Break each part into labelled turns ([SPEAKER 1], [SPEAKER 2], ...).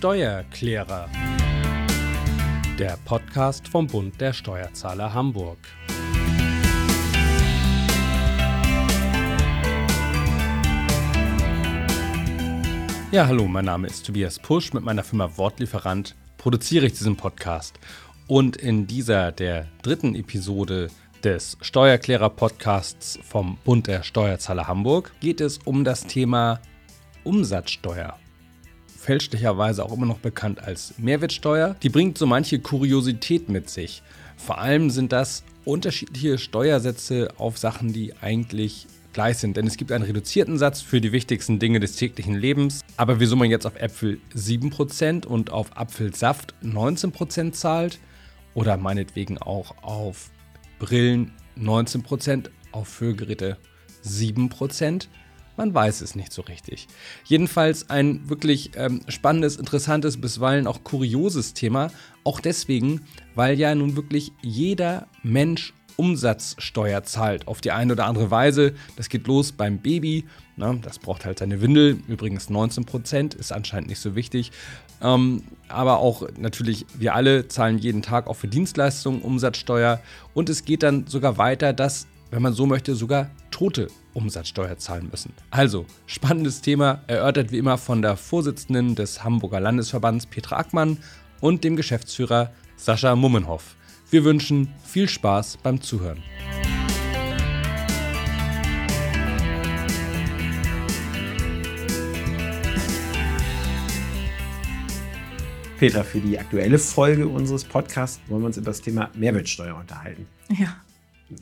[SPEAKER 1] Steuerklärer. Der Podcast vom Bund der Steuerzahler Hamburg. Ja, hallo, mein Name ist Tobias Pusch. Mit meiner Firma Wortlieferant produziere ich diesen Podcast. Und in dieser, der dritten Episode des Steuerklärer-Podcasts vom Bund der Steuerzahler Hamburg, geht es um das Thema Umsatzsteuer. Fälschlicherweise auch immer noch bekannt als Mehrwertsteuer. Die bringt so manche Kuriosität mit sich. Vor allem sind das unterschiedliche Steuersätze auf Sachen, die eigentlich gleich sind. Denn es gibt einen reduzierten Satz für die wichtigsten Dinge des täglichen Lebens. Aber wieso man jetzt auf Äpfel 7% und auf Apfelsaft 19% zahlt oder meinetwegen auch auf Brillen 19%, auf Hörgeräte 7%, man weiß es nicht so richtig. Jedenfalls ein wirklich ähm, spannendes, interessantes, bisweilen auch kurioses Thema. Auch deswegen, weil ja nun wirklich jeder Mensch Umsatzsteuer zahlt. Auf die eine oder andere Weise. Das geht los beim Baby. Na, das braucht halt seine Windel. Übrigens 19 Prozent, ist anscheinend nicht so wichtig. Ähm, aber auch natürlich, wir alle zahlen jeden Tag auch für Dienstleistungen Umsatzsteuer. Und es geht dann sogar weiter, dass, wenn man so möchte, sogar Tote Umsatzsteuer zahlen müssen. Also, spannendes Thema, erörtert wie immer von der Vorsitzenden des Hamburger Landesverbands Petra Ackmann und dem Geschäftsführer Sascha Mummenhoff. Wir wünschen viel Spaß beim Zuhören.
[SPEAKER 2] Petra, für die aktuelle Folge unseres Podcasts wollen wir uns über das Thema Mehrwertsteuer unterhalten.
[SPEAKER 3] Ja.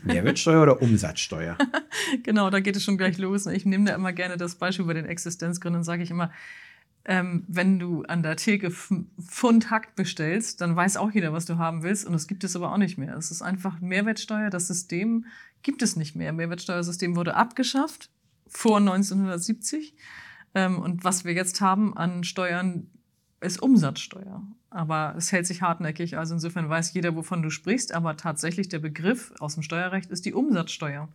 [SPEAKER 2] Mehrwertsteuer oder Umsatzsteuer?
[SPEAKER 3] genau, da geht es schon gleich los. Ich nehme da immer gerne das Beispiel bei den Existenzgründen, sage ich immer, ähm, wenn du an der Theke Pfund Hack bestellst, dann weiß auch jeder, was du haben willst. Und das gibt es aber auch nicht mehr. Es ist einfach Mehrwertsteuer. Das System gibt es nicht mehr. Mehrwertsteuersystem wurde abgeschafft vor 1970. Ähm, und was wir jetzt haben an Steuern, ist Umsatzsteuer. Aber es hält sich hartnäckig. Also insofern weiß jeder, wovon du sprichst. Aber tatsächlich der Begriff aus dem Steuerrecht ist die Umsatzsteuer.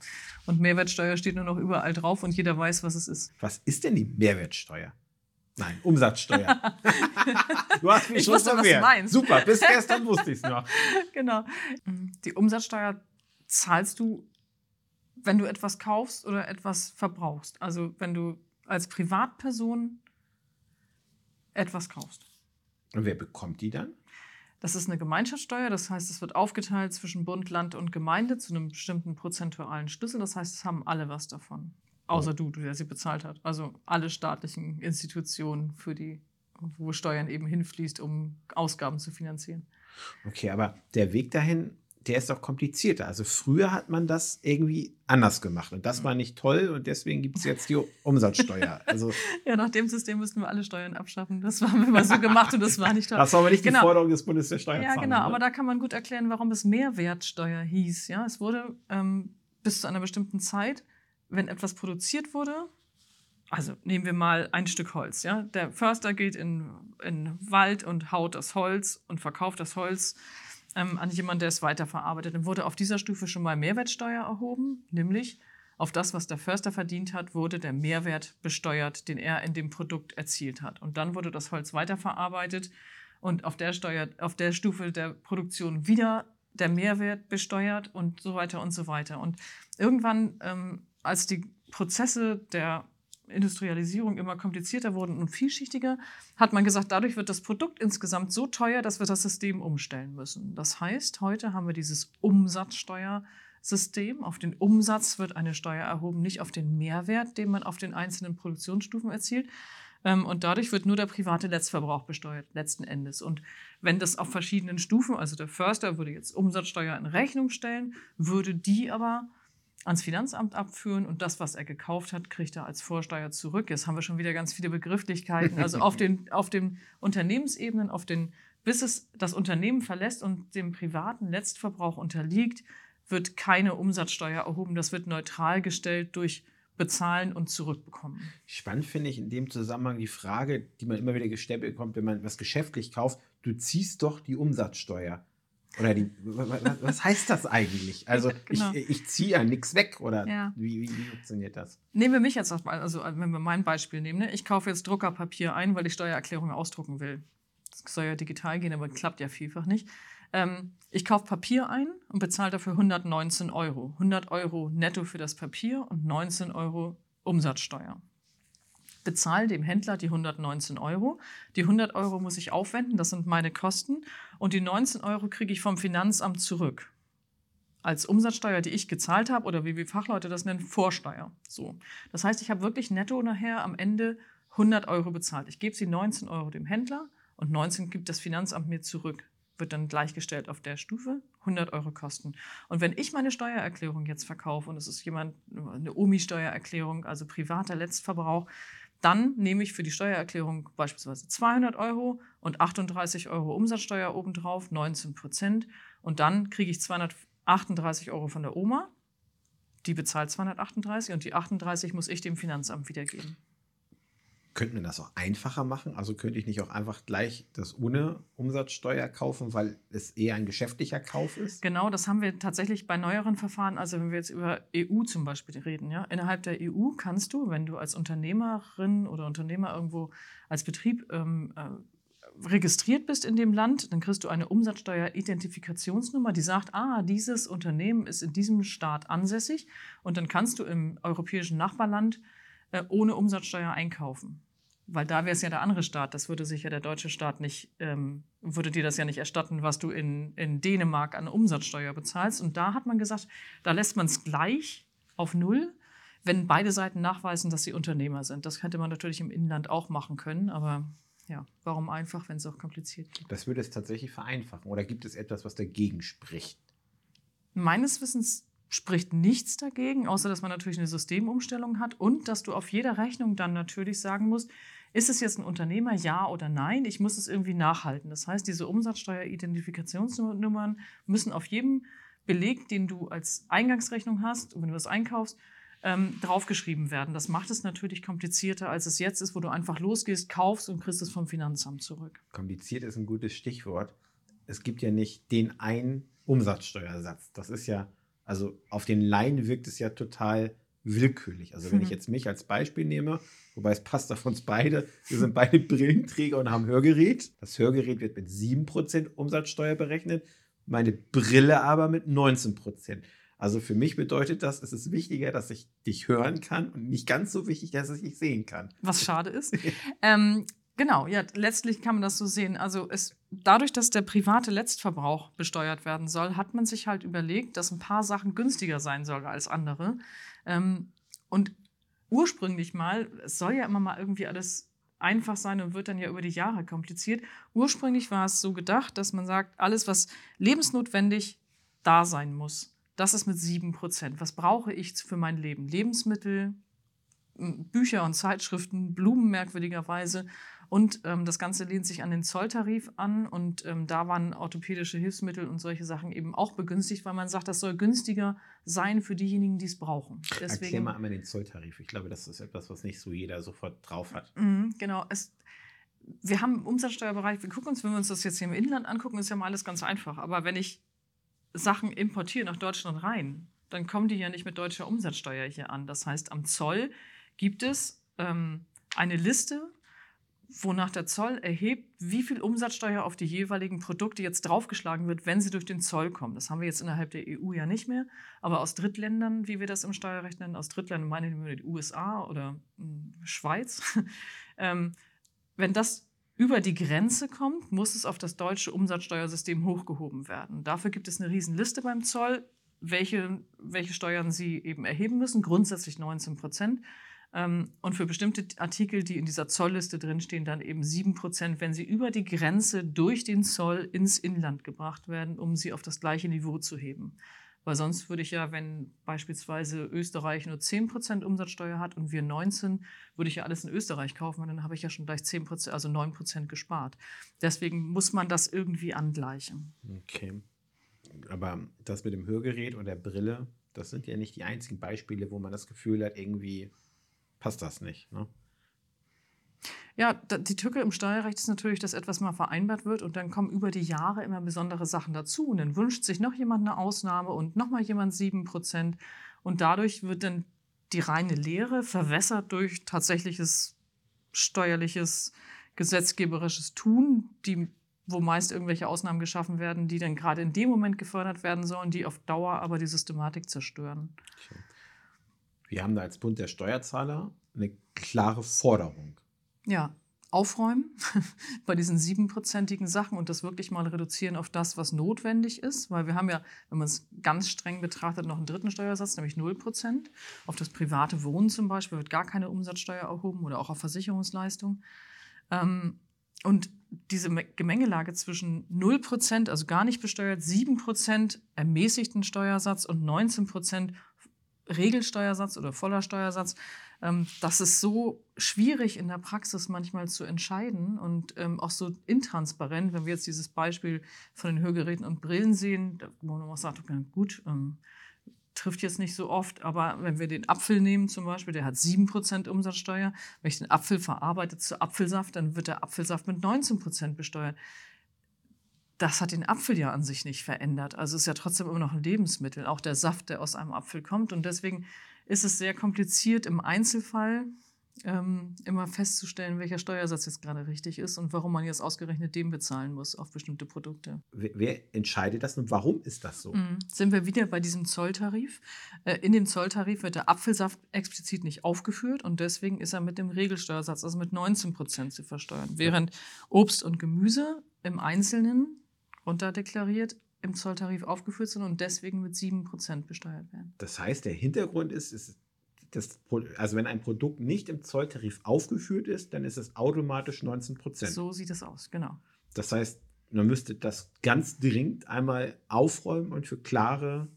[SPEAKER 3] Und Mehrwertsteuer steht nur noch überall drauf und jeder weiß, was es ist.
[SPEAKER 2] Was ist denn die Mehrwertsteuer? Nein, Umsatzsteuer.
[SPEAKER 3] du hast mich ich schon wusste, was du meinst.
[SPEAKER 2] Super, bis gestern wusste ich es noch.
[SPEAKER 3] Genau. Die Umsatzsteuer zahlst du, wenn du etwas kaufst oder etwas verbrauchst. Also wenn du als Privatperson etwas kaufst.
[SPEAKER 2] Und wer bekommt die dann?
[SPEAKER 3] Das ist eine Gemeinschaftssteuer, das heißt, es wird aufgeteilt zwischen Bund, Land und Gemeinde zu einem bestimmten prozentualen Schlüssel. Das heißt, es haben alle was davon. Außer du, der sie bezahlt hat. Also alle staatlichen Institutionen, für die, wo Steuern eben hinfließt, um Ausgaben zu finanzieren.
[SPEAKER 2] Okay, aber der Weg dahin, der ist doch komplizierter. Also früher hat man das irgendwie anders gemacht und das war nicht toll und deswegen gibt es jetzt die Umsatzsteuer. Also
[SPEAKER 3] ja, nach dem System müssten wir alle Steuern abschaffen. Das haben wir mal so gemacht und das war nicht toll.
[SPEAKER 2] Das war aber nicht genau. die Forderung des Bundes der Steuerzahler.
[SPEAKER 3] Ja, genau, ne? aber da kann man gut erklären, warum es Mehrwertsteuer hieß. Ja, es wurde ähm, bis zu einer bestimmten Zeit wenn etwas produziert wurde, also nehmen wir mal ein Stück Holz. Ja? Der Förster geht in, in Wald und haut das Holz und verkauft das Holz ähm, an jemanden, der es weiterverarbeitet. Dann wurde auf dieser Stufe schon mal Mehrwertsteuer erhoben, nämlich auf das, was der Förster verdient hat, wurde der Mehrwert besteuert, den er in dem Produkt erzielt hat. Und dann wurde das Holz weiterverarbeitet und auf der, Steuer, auf der Stufe der Produktion wieder der Mehrwert besteuert und so weiter und so weiter. Und irgendwann ähm, als die Prozesse der Industrialisierung immer komplizierter wurden und vielschichtiger, hat man gesagt, dadurch wird das Produkt insgesamt so teuer, dass wir das System umstellen müssen. Das heißt, heute haben wir dieses Umsatzsteuersystem. Auf den Umsatz wird eine Steuer erhoben, nicht auf den Mehrwert, den man auf den einzelnen Produktionsstufen erzielt. Ähm, und dadurch wird nur der private Letztverbrauch besteuert, letzten Endes. Und wenn das auf verschiedenen Stufen, also der Förster würde jetzt Umsatzsteuer in Rechnung stellen, würde die aber ans Finanzamt abführen und das, was er gekauft hat, kriegt er als Vorsteuer zurück. Jetzt haben wir schon wieder ganz viele Begrifflichkeiten. Also auf den, auf den Unternehmensebenen, auf den, bis es das Unternehmen verlässt und dem privaten Letztverbrauch unterliegt, wird keine Umsatzsteuer erhoben. Das wird neutral gestellt durch bezahlen und zurückbekommen.
[SPEAKER 2] Spannend finde ich in dem Zusammenhang die Frage, die man immer wieder gestellt bekommt, wenn man was geschäftlich kauft, du ziehst doch die Umsatzsteuer. Oder die, was heißt das eigentlich? Also genau. ich, ich ziehe ja nichts weg oder ja. Wie, wie, wie, funktioniert das?
[SPEAKER 3] Nehmen wir mich jetzt mal, also wenn wir mein Beispiel nehmen. Ne? Ich kaufe jetzt Druckerpapier ein, weil ich Steuererklärung ausdrucken will. Das soll ja digital gehen, aber klappt ja vielfach nicht. Ähm, ich kaufe Papier ein und bezahle dafür 119 Euro. 100 Euro netto für das Papier und 19 Euro Umsatzsteuer bezahle dem Händler die 119 Euro. Die 100 Euro muss ich aufwenden, das sind meine Kosten. Und die 19 Euro kriege ich vom Finanzamt zurück. Als Umsatzsteuer, die ich gezahlt habe, oder wie wir Fachleute das nennen, Vorsteuer. So. Das heißt, ich habe wirklich netto nachher am Ende 100 Euro bezahlt. Ich gebe sie 19 Euro dem Händler und 19 gibt das Finanzamt mir zurück. Wird dann gleichgestellt auf der Stufe, 100 Euro kosten. Und wenn ich meine Steuererklärung jetzt verkaufe und es ist jemand, eine OMI-Steuererklärung, also privater Letztverbrauch, dann nehme ich für die Steuererklärung beispielsweise 200 Euro und 38 Euro Umsatzsteuer obendrauf, 19 Prozent. Und dann kriege ich 238 Euro von der Oma. Die bezahlt 238 und die 38 muss ich dem Finanzamt wiedergeben.
[SPEAKER 2] Könnten wir das auch einfacher machen? Also könnte ich nicht auch einfach gleich das ohne Umsatzsteuer kaufen, weil es eher ein geschäftlicher Kauf ist?
[SPEAKER 3] Genau, das haben wir tatsächlich bei neueren Verfahren. Also wenn wir jetzt über EU zum Beispiel reden, ja, innerhalb der EU kannst du, wenn du als Unternehmerin oder Unternehmer irgendwo als Betrieb ähm, äh, registriert bist in dem Land, dann kriegst du eine Umsatzsteuer-Identifikationsnummer, die sagt, ah, dieses Unternehmen ist in diesem Staat ansässig und dann kannst du im europäischen Nachbarland äh, ohne Umsatzsteuer einkaufen. Weil da wäre es ja der andere Staat. Das würde sich ja der deutsche Staat nicht, ähm, würde dir das ja nicht erstatten, was du in, in Dänemark an Umsatzsteuer bezahlst. Und da hat man gesagt, da lässt man es gleich auf Null, wenn beide Seiten nachweisen, dass sie Unternehmer sind. Das könnte man natürlich im Inland auch machen können, aber ja, warum einfach, wenn es auch kompliziert geht?
[SPEAKER 2] Das würde es tatsächlich vereinfachen. Oder gibt es etwas, was dagegen spricht?
[SPEAKER 3] Meines Wissens spricht nichts dagegen, außer dass man natürlich eine Systemumstellung hat und dass du auf jeder Rechnung dann natürlich sagen musst, ist es jetzt ein Unternehmer, ja oder nein? Ich muss es irgendwie nachhalten. Das heißt, diese Umsatzsteuer-Identifikationsnummern müssen auf jedem Beleg, den du als Eingangsrechnung hast, wenn du das einkaufst, ähm, draufgeschrieben werden. Das macht es natürlich komplizierter, als es jetzt ist, wo du einfach losgehst, kaufst und kriegst es vom Finanzamt zurück.
[SPEAKER 2] Kompliziert ist ein gutes Stichwort. Es gibt ja nicht den einen Umsatzsteuersatz. Das ist ja also auf den Laien wirkt es ja total willkürlich. Also wenn mhm. ich jetzt mich als Beispiel nehme, wobei es passt auf uns beide, wir sind beide Brillenträger und haben Hörgerät. Das Hörgerät wird mit 7% Umsatzsteuer berechnet, meine Brille aber mit 19%. Also für mich bedeutet das, es ist wichtiger, dass ich dich hören kann und nicht ganz so wichtig, dass ich dich sehen kann.
[SPEAKER 3] Was schade ist. ähm, Genau, ja, letztlich kann man das so sehen. Also es, dadurch, dass der private Letztverbrauch besteuert werden soll, hat man sich halt überlegt, dass ein paar Sachen günstiger sein sollen als andere. Ähm, und ursprünglich mal, es soll ja immer mal irgendwie alles einfach sein und wird dann ja über die Jahre kompliziert. Ursprünglich war es so gedacht, dass man sagt, alles, was lebensnotwendig da sein muss, das ist mit 7%. Was brauche ich für mein Leben? Lebensmittel, Bücher und Zeitschriften, Blumen merkwürdigerweise und ähm, das Ganze lehnt sich an den Zolltarif an und ähm, da waren orthopädische Hilfsmittel und solche Sachen eben auch begünstigt, weil man sagt, das soll günstiger sein für diejenigen, die es brauchen.
[SPEAKER 2] Deswegen, Erklär mal einmal den Zolltarif. Ich glaube, das ist etwas, was nicht so jeder sofort drauf hat.
[SPEAKER 3] Mhm, genau. Es, wir haben im Umsatzsteuerbereich, wir gucken uns, wenn wir uns das jetzt hier im Inland angucken, ist ja mal alles ganz einfach. Aber wenn ich Sachen importiere nach Deutschland rein, dann kommen die ja nicht mit deutscher Umsatzsteuer hier an. Das heißt, am Zoll gibt es ähm, eine Liste wonach der Zoll erhebt, wie viel Umsatzsteuer auf die jeweiligen Produkte jetzt draufgeschlagen wird, wenn sie durch den Zoll kommen. Das haben wir jetzt innerhalb der EU ja nicht mehr, aber aus Drittländern, wie wir das im Steuerrecht nennen, aus Drittländern meinen wir die USA oder hm, Schweiz, ähm, wenn das über die Grenze kommt, muss es auf das deutsche Umsatzsteuersystem hochgehoben werden. Dafür gibt es eine Riesenliste beim Zoll, welche, welche Steuern sie eben erheben müssen, grundsätzlich 19 Prozent. Ähm, und für bestimmte Artikel, die in dieser Zollliste drinstehen, dann eben 7%, wenn sie über die Grenze durch den Zoll ins Inland gebracht werden, um sie auf das gleiche Niveau zu heben. Weil sonst würde ich ja, wenn beispielsweise Österreich nur 10% Umsatzsteuer hat und wir 19, würde ich ja alles in Österreich kaufen und dann habe ich ja schon gleich 10%, also 9% gespart. Deswegen muss man das irgendwie angleichen.
[SPEAKER 2] Okay. Aber das mit dem Hörgerät und der Brille, das sind ja nicht die einzigen Beispiele, wo man das Gefühl hat, irgendwie passt das nicht. Ne?
[SPEAKER 3] Ja, die Tücke im Steuerrecht ist natürlich, dass etwas mal vereinbart wird und dann kommen über die Jahre immer besondere Sachen dazu. Und dann wünscht sich noch jemand eine Ausnahme und nochmal jemand 7 Prozent. Und dadurch wird dann die reine Lehre verwässert durch tatsächliches steuerliches, gesetzgeberisches Tun, die, wo meist irgendwelche Ausnahmen geschaffen werden, die dann gerade in dem Moment gefördert werden sollen, die auf Dauer aber die Systematik zerstören.
[SPEAKER 2] Wir haben da als Bund der Steuerzahler eine klare Forderung.
[SPEAKER 3] Ja, aufräumen bei diesen siebenprozentigen Sachen und das wirklich mal reduzieren auf das, was notwendig ist. Weil wir haben ja, wenn man es ganz streng betrachtet, noch einen dritten Steuersatz, nämlich 0 Prozent. Auf das private Wohnen zum Beispiel wird gar keine Umsatzsteuer erhoben oder auch auf Versicherungsleistung. Ähm, und diese Gemengelage zwischen 0 Prozent, also gar nicht besteuert, 7 Prozent ermäßigten Steuersatz und 19 Prozent Regelsteuersatz oder voller Steuersatz, ähm, das ist so schwierig in der Praxis manchmal zu entscheiden und ähm, auch so intransparent, wenn wir jetzt dieses Beispiel von den Hörgeräten und Brillen sehen, wo man auch sagt, okay, gut, ähm, trifft jetzt nicht so oft, aber wenn wir den Apfel nehmen zum Beispiel, der hat 7% Umsatzsteuer, wenn ich den Apfel verarbeite zu Apfelsaft, dann wird der Apfelsaft mit 19% besteuert das hat den Apfel ja an sich nicht verändert. Also es ist ja trotzdem immer noch ein Lebensmittel, auch der Saft, der aus einem Apfel kommt. Und deswegen ist es sehr kompliziert im Einzelfall ähm, immer festzustellen, welcher Steuersatz jetzt gerade richtig ist und warum man jetzt ausgerechnet den bezahlen muss auf bestimmte Produkte.
[SPEAKER 2] Wer, wer entscheidet das und warum ist das so?
[SPEAKER 3] Mhm. Sind wir wieder bei diesem Zolltarif? Äh, in dem Zolltarif wird der Apfelsaft explizit nicht aufgeführt und deswegen ist er mit dem Regelsteuersatz, also mit 19 Prozent zu versteuern. Während Obst und Gemüse im Einzelnen runterdeklariert im Zolltarif aufgeführt sind und deswegen mit 7% besteuert werden.
[SPEAKER 2] Das heißt, der Hintergrund ist, ist das, also wenn ein Produkt nicht im Zolltarif aufgeführt ist, dann ist es automatisch 19%
[SPEAKER 3] So sieht es aus, genau.
[SPEAKER 2] Das heißt, man müsste das ganz dringend einmal aufräumen und für klare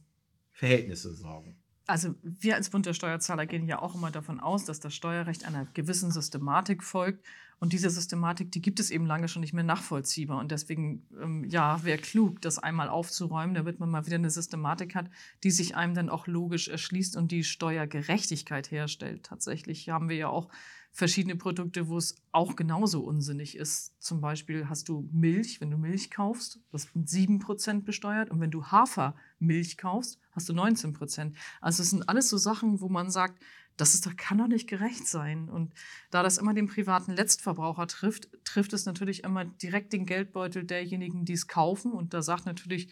[SPEAKER 2] Verhältnisse sorgen.
[SPEAKER 3] Also wir als Bund der Steuerzahler gehen ja auch immer davon aus, dass das Steuerrecht einer gewissen Systematik folgt und diese Systematik, die gibt es eben lange schon nicht mehr nachvollziehbar. Und deswegen, ähm, ja, wäre klug, das einmal aufzuräumen, damit man mal wieder eine Systematik hat, die sich einem dann auch logisch erschließt und die Steuergerechtigkeit herstellt. Tatsächlich haben wir ja auch verschiedene Produkte, wo es auch genauso unsinnig ist. Zum Beispiel hast du Milch, wenn du Milch kaufst, das mit 7% besteuert. Und wenn du Hafermilch kaufst, hast du 19%. Also es sind alles so Sachen, wo man sagt, das ist doch, kann doch nicht gerecht sein. Und da das immer den privaten Letztverbraucher trifft, trifft es natürlich immer direkt den Geldbeutel derjenigen, die es kaufen. Und da sagt natürlich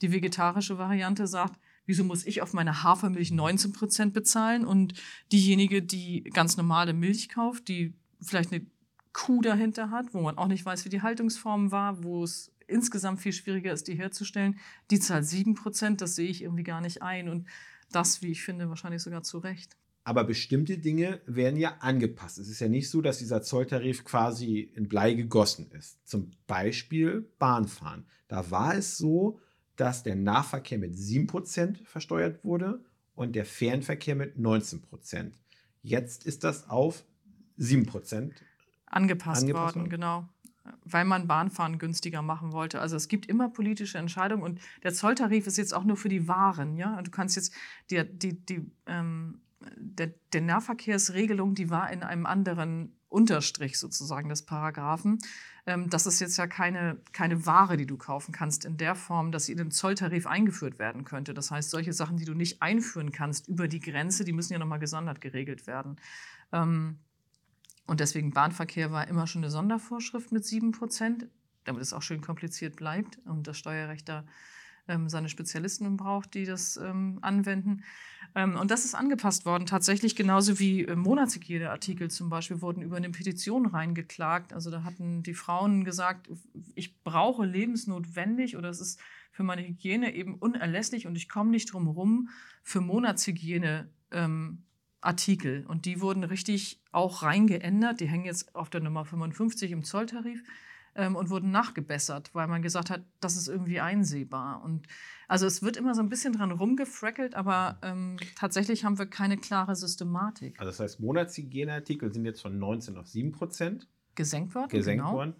[SPEAKER 3] die vegetarische Variante, sagt, wieso muss ich auf meine Hafermilch 19 Prozent bezahlen und diejenige, die ganz normale Milch kauft, die vielleicht eine Kuh dahinter hat, wo man auch nicht weiß, wie die Haltungsform war, wo es insgesamt viel schwieriger ist, die herzustellen, die zahlt 7 Prozent, das sehe ich irgendwie gar nicht ein. Und das, wie ich finde, wahrscheinlich sogar zu Recht.
[SPEAKER 2] Aber bestimmte Dinge werden ja angepasst. Es ist ja nicht so, dass dieser Zolltarif quasi in Blei gegossen ist. Zum Beispiel Bahnfahren. Da war es so, dass der Nahverkehr mit 7% versteuert wurde und der Fernverkehr mit 19%. Jetzt ist das auf 7%
[SPEAKER 3] angepasst, angepasst worden, genau weil man Bahnfahren günstiger machen wollte. Also es gibt immer politische Entscheidungen und der Zolltarif ist jetzt auch nur für die Waren. Ja? Du kannst jetzt die, die, die ähm, der, der Nahverkehrsregelung, die war in einem anderen Unterstrich sozusagen des Paragraphen. Ähm, das ist jetzt ja keine, keine Ware, die du kaufen kannst in der Form, dass sie in den Zolltarif eingeführt werden könnte. Das heißt, solche Sachen, die du nicht einführen kannst über die Grenze, die müssen ja nochmal gesondert geregelt werden. Ähm, und deswegen Bahnverkehr war immer schon eine Sondervorschrift mit 7 Prozent, damit es auch schön kompliziert bleibt und das Steuerrecht da ähm, seine Spezialisten braucht, die das ähm, anwenden. Ähm, und das ist angepasst worden, tatsächlich genauso wie äh, Monatshygieneartikel zum Beispiel wurden über eine Petition reingeklagt. Also da hatten die Frauen gesagt, ich brauche lebensnotwendig oder es ist für meine Hygiene eben unerlässlich und ich komme nicht drum herum für Monatshygiene. Ähm, Artikel und die wurden richtig auch reingeändert. Die hängen jetzt auf der Nummer 55 im Zolltarif ähm, und wurden nachgebessert, weil man gesagt hat, das ist irgendwie einsehbar. Und also es wird immer so ein bisschen dran rumgefreckelt, aber ähm, tatsächlich haben wir keine klare Systematik.
[SPEAKER 2] Also das heißt, Monatshygieneartikel sind jetzt von 19 auf 7 Prozent
[SPEAKER 3] gesenkt worden.
[SPEAKER 2] Gesenkt genau. worden.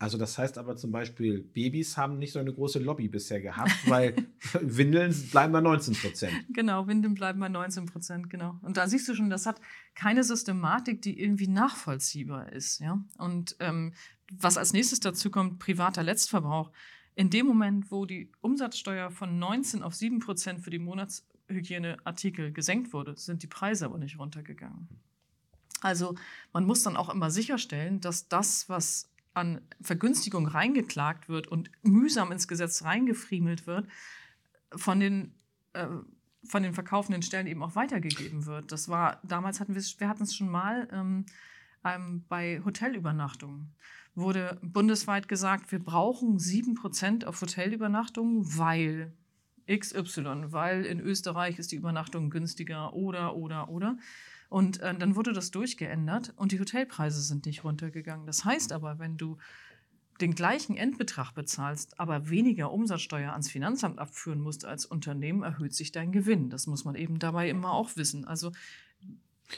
[SPEAKER 2] Also das heißt aber zum Beispiel, Babys haben nicht so eine große Lobby bisher gehabt, weil Windeln bleiben bei 19 Prozent.
[SPEAKER 3] Genau, Windeln bleiben bei 19 Prozent, genau. Und da siehst du schon, das hat keine Systematik, die irgendwie nachvollziehbar ist. Ja? Und ähm, was als nächstes dazu kommt, privater Letztverbrauch. In dem Moment, wo die Umsatzsteuer von 19 auf 7 Prozent für die Monatshygieneartikel gesenkt wurde, sind die Preise aber nicht runtergegangen. Also man muss dann auch immer sicherstellen, dass das, was an Vergünstigung reingeklagt wird und mühsam ins Gesetz reingefriemelt wird, von den, äh, von den verkaufenden Stellen eben auch weitergegeben wird. Das war, damals hatten wir, wir hatten es schon mal ähm, ähm, bei Hotelübernachtungen. Wurde bundesweit gesagt, wir brauchen 7% auf Hotelübernachtungen, weil XY, weil in Österreich ist die Übernachtung günstiger oder, oder, oder. Und äh, dann wurde das durchgeändert und die Hotelpreise sind nicht runtergegangen. Das heißt aber, wenn du den gleichen Endbetrag bezahlst, aber weniger Umsatzsteuer ans Finanzamt abführen musst als Unternehmen, erhöht sich dein Gewinn. Das muss man eben dabei immer auch wissen. Also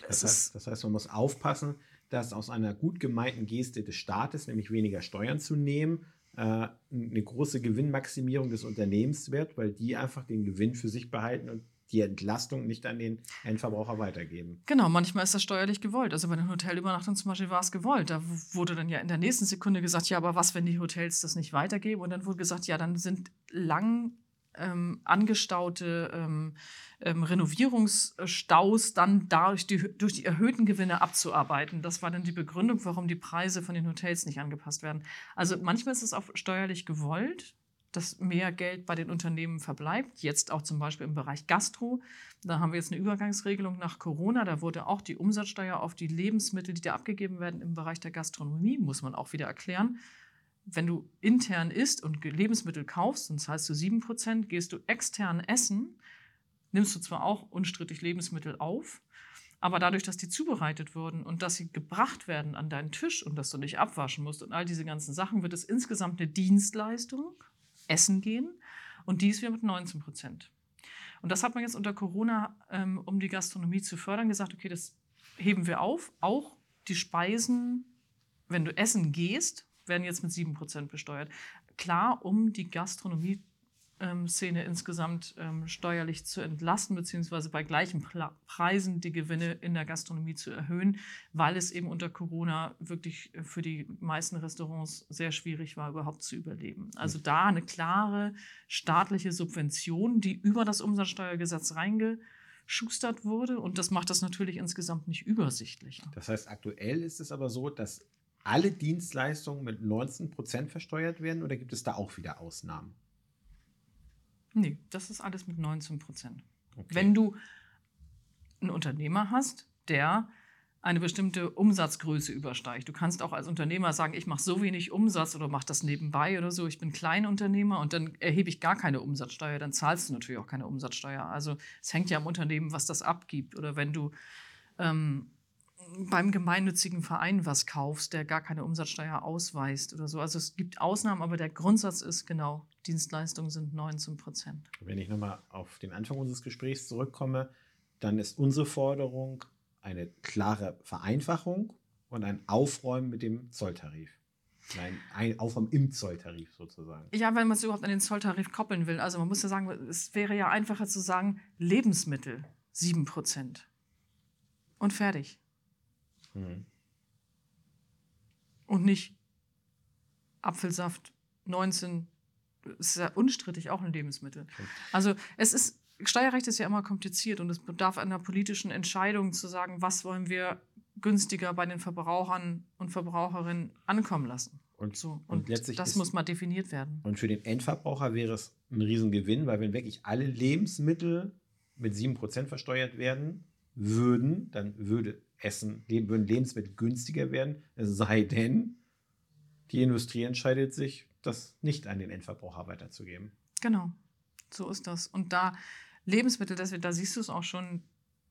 [SPEAKER 2] das heißt, das heißt, man muss aufpassen, dass aus einer gut gemeinten Geste des Staates, nämlich weniger Steuern zu nehmen, äh, eine große Gewinnmaximierung des Unternehmens wird, weil die einfach den Gewinn für sich behalten und die Entlastung nicht an den Endverbraucher weitergeben.
[SPEAKER 3] Genau, manchmal ist das steuerlich gewollt. Also bei den Hotelübernachtungen zum Beispiel war es gewollt. Da wurde dann ja in der nächsten Sekunde gesagt, ja, aber was, wenn die Hotels das nicht weitergeben? Und dann wurde gesagt, ja, dann sind lang ähm, angestaute ähm, ähm, Renovierungsstaus dann dadurch die, durch die erhöhten Gewinne abzuarbeiten. Das war dann die Begründung, warum die Preise von den Hotels nicht angepasst werden. Also manchmal ist es auch steuerlich gewollt, dass mehr Geld bei den Unternehmen verbleibt. Jetzt auch zum Beispiel im Bereich Gastro. Da haben wir jetzt eine Übergangsregelung nach Corona. Da wurde auch die Umsatzsteuer auf die Lebensmittel, die da abgegeben werden im Bereich der Gastronomie, muss man auch wieder erklären. Wenn du intern isst und Lebensmittel kaufst, dann zahlst du 7%, gehst du extern essen, nimmst du zwar auch unstrittig Lebensmittel auf, aber dadurch, dass die zubereitet wurden und dass sie gebracht werden an deinen Tisch und dass du nicht abwaschen musst und all diese ganzen Sachen, wird es insgesamt eine Dienstleistung essen gehen und dies wieder mit 19 Prozent. Und das hat man jetzt unter Corona, ähm, um die Gastronomie zu fördern, gesagt, okay, das heben wir auf. Auch die Speisen, wenn du essen gehst, werden jetzt mit 7 Prozent besteuert. Klar, um die Gastronomie Szene insgesamt ähm, steuerlich zu entlasten, beziehungsweise bei gleichen Preisen die Gewinne in der Gastronomie zu erhöhen, weil es eben unter Corona wirklich für die meisten Restaurants sehr schwierig war, überhaupt zu überleben. Also da eine klare staatliche Subvention, die über das Umsatzsteuergesetz reingeschustert wurde und das macht das natürlich insgesamt nicht übersichtlicher.
[SPEAKER 2] Das heißt, aktuell ist es aber so, dass alle Dienstleistungen mit 19 Prozent versteuert werden oder gibt es da auch wieder Ausnahmen?
[SPEAKER 3] Nee, das ist alles mit 19 Prozent. Okay. Wenn du einen Unternehmer hast, der eine bestimmte Umsatzgröße übersteigt. Du kannst auch als Unternehmer sagen, ich mache so wenig Umsatz oder mache das nebenbei oder so. Ich bin Kleinunternehmer und dann erhebe ich gar keine Umsatzsteuer. Dann zahlst du natürlich auch keine Umsatzsteuer. Also es hängt ja am Unternehmen, was das abgibt. Oder wenn du ähm, beim gemeinnützigen Verein was kaufst, der gar keine Umsatzsteuer ausweist oder so. Also es gibt Ausnahmen, aber der Grundsatz ist genau, Dienstleistungen sind 19 Prozent.
[SPEAKER 2] Wenn ich nochmal auf den Anfang unseres Gesprächs zurückkomme, dann ist unsere Forderung eine klare Vereinfachung und ein Aufräumen mit dem Zolltarif. Nein, ein Aufräumen im Zolltarif sozusagen.
[SPEAKER 3] Ja, wenn man es überhaupt an den Zolltarif koppeln will. Also man muss ja sagen, es wäre ja einfacher zu sagen, Lebensmittel 7 Prozent. Und fertig. Hm. Und nicht Apfelsaft 19 ist ja unstrittig auch ein Lebensmittel. Also es ist, Steuerrecht ist ja immer kompliziert und es bedarf einer politischen Entscheidung zu sagen, was wollen wir günstiger bei den Verbrauchern und Verbraucherinnen ankommen lassen. Und, so. und, und letztlich das ist, muss mal definiert werden.
[SPEAKER 2] Und für den Endverbraucher wäre es ein Riesengewinn, weil wenn wirklich alle Lebensmittel mit 7% versteuert werden würden, dann würde Essen, würden Lebensmittel günstiger werden, es sei denn, die Industrie entscheidet sich das nicht an den Endverbraucher weiterzugeben.
[SPEAKER 3] Genau, so ist das. Und da Lebensmittel, das, da siehst du es auch schon,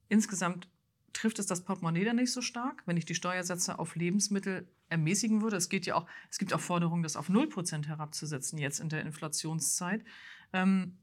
[SPEAKER 3] insgesamt trifft es das Portemonnaie dann nicht so stark, wenn ich die Steuersätze auf Lebensmittel ermäßigen würde. Es geht ja auch, es gibt auch Forderungen, das auf 0% herabzusetzen, jetzt in der Inflationszeit, ähm,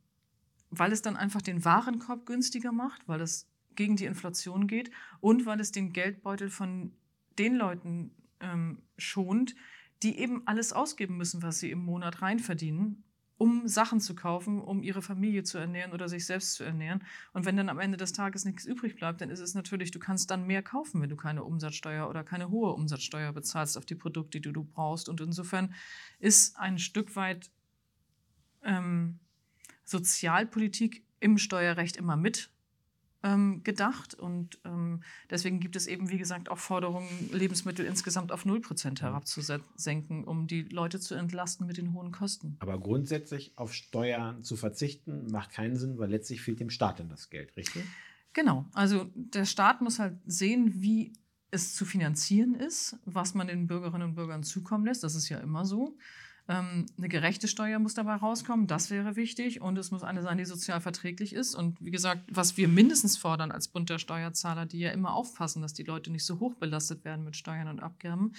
[SPEAKER 3] weil es dann einfach den Warenkorb günstiger macht, weil es gegen die Inflation geht und weil es den Geldbeutel von den Leuten ähm, schont, die eben alles ausgeben müssen, was sie im Monat reinverdienen, um Sachen zu kaufen, um ihre Familie zu ernähren oder sich selbst zu ernähren. Und wenn dann am Ende des Tages nichts übrig bleibt, dann ist es natürlich, du kannst dann mehr kaufen, wenn du keine Umsatzsteuer oder keine hohe Umsatzsteuer bezahlst auf die Produkte, die du brauchst. Und insofern ist ein Stück weit ähm, Sozialpolitik im Steuerrecht immer mit ähm, gedacht. Und ähm, deswegen gibt es eben, wie gesagt, auch Forderungen, Lebensmittel insgesamt auf 0% herabzusenken, um die Leute zu entlasten mit den hohen Kosten.
[SPEAKER 2] Aber grundsätzlich auf Steuern zu verzichten, macht keinen Sinn, weil letztlich fehlt dem Staat dann das Geld, richtig?
[SPEAKER 3] Genau. Also der Staat muss halt sehen, wie es zu finanzieren ist, was man den Bürgerinnen und Bürgern zukommen lässt. Das ist ja immer so. Ähm, eine gerechte Steuer muss dabei rauskommen, das wäre wichtig. Und es muss eine sein, die sozial verträglich ist. Und wie gesagt, was wir mindestens fordern als Bund der Steuerzahler, die ja immer aufpassen, dass die Leute nicht so hoch belastet werden mit Steuern und Abgaben,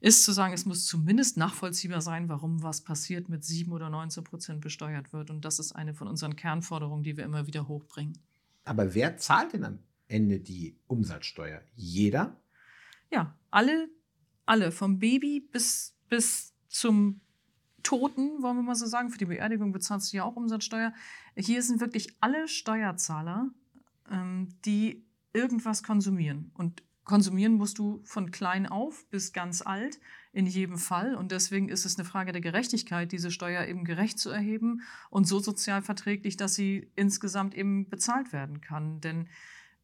[SPEAKER 3] ist zu sagen, es muss zumindest nachvollziehbar sein, warum was passiert mit 7 oder 19 Prozent besteuert wird. Und das ist eine von unseren Kernforderungen, die wir immer wieder hochbringen.
[SPEAKER 2] Aber wer zahlt denn am Ende die Umsatzsteuer? Jeder?
[SPEAKER 3] Ja, alle, alle, vom Baby bis, bis zum Toten, wollen wir mal so sagen, für die Beerdigung bezahlst du ja auch Umsatzsteuer. Hier sind wirklich alle Steuerzahler, ähm, die irgendwas konsumieren. Und konsumieren musst du von klein auf bis ganz alt in jedem Fall. Und deswegen ist es eine Frage der Gerechtigkeit, diese Steuer eben gerecht zu erheben und so sozial verträglich, dass sie insgesamt eben bezahlt werden kann. Denn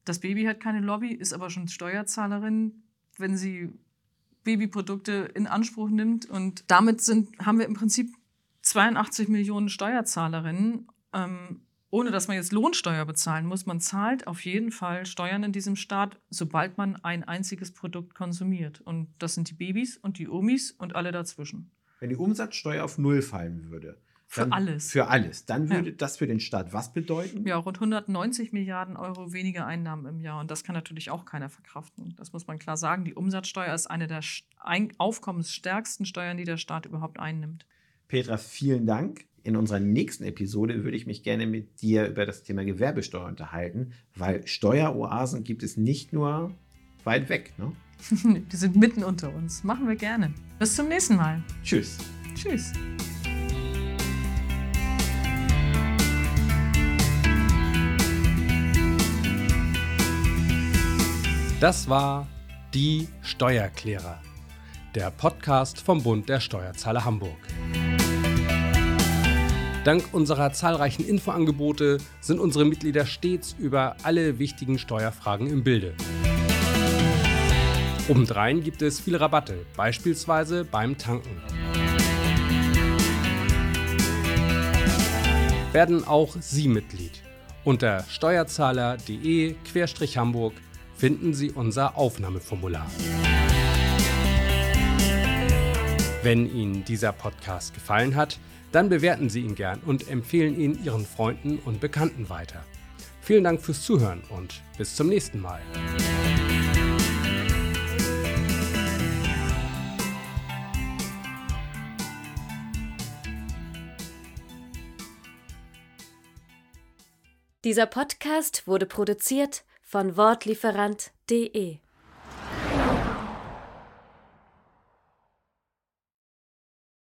[SPEAKER 3] das Baby hat keine Lobby, ist aber schon Steuerzahlerin. Wenn sie Babyprodukte in Anspruch nimmt. Und damit sind, haben wir im Prinzip 82 Millionen Steuerzahlerinnen, ähm, ohne dass man jetzt Lohnsteuer bezahlen muss. Man zahlt auf jeden Fall Steuern in diesem Staat, sobald man ein einziges Produkt konsumiert. Und das sind die Babys und die Omis und alle dazwischen.
[SPEAKER 2] Wenn die Umsatzsteuer auf Null fallen würde,
[SPEAKER 3] für alles.
[SPEAKER 2] Für alles. Dann würde
[SPEAKER 3] Ja.
[SPEAKER 2] das für den Staat was bedeuten?
[SPEAKER 3] Ja, rund 190 Milliarden Euro weniger Einnahmen im Jahr. Und das kann natürlich auch keiner verkraften. Das muss man klar sagen. Die Umsatzsteuer ist eine der aufkommensstärksten Steuern, die der Staat überhaupt einnimmt.
[SPEAKER 2] Petra, vielen Dank. In unserer nächsten Episode würde ich mich gerne mit dir über das Thema Gewerbesteuer unterhalten, weil Steueroasen gibt es nicht nur weit weg. Ne?
[SPEAKER 3] die sind mitten unter uns. Machen wir gerne. Bis zum nächsten Mal.
[SPEAKER 2] Tschüss.
[SPEAKER 3] Tschüss.
[SPEAKER 1] Das war Die Steuerklärer, der Podcast vom Bund der Steuerzahler Hamburg. Dank unserer zahlreichen Infoangebote sind unsere Mitglieder stets über alle wichtigen Steuerfragen im Bilde. Obendrein gibt es viele Rabatte, beispielsweise beim Tanken. Werden auch Sie Mitglied. Unter steuerzahler.de-hamburg finden Sie unser Aufnahmeformular. Wenn Ihnen dieser Podcast gefallen hat, dann bewerten Sie ihn gern und empfehlen ihn Ihren Freunden und Bekannten weiter. Vielen Dank fürs Zuhören und bis zum nächsten Mal.
[SPEAKER 4] Dieser Podcast wurde produziert von Wortlieferant.de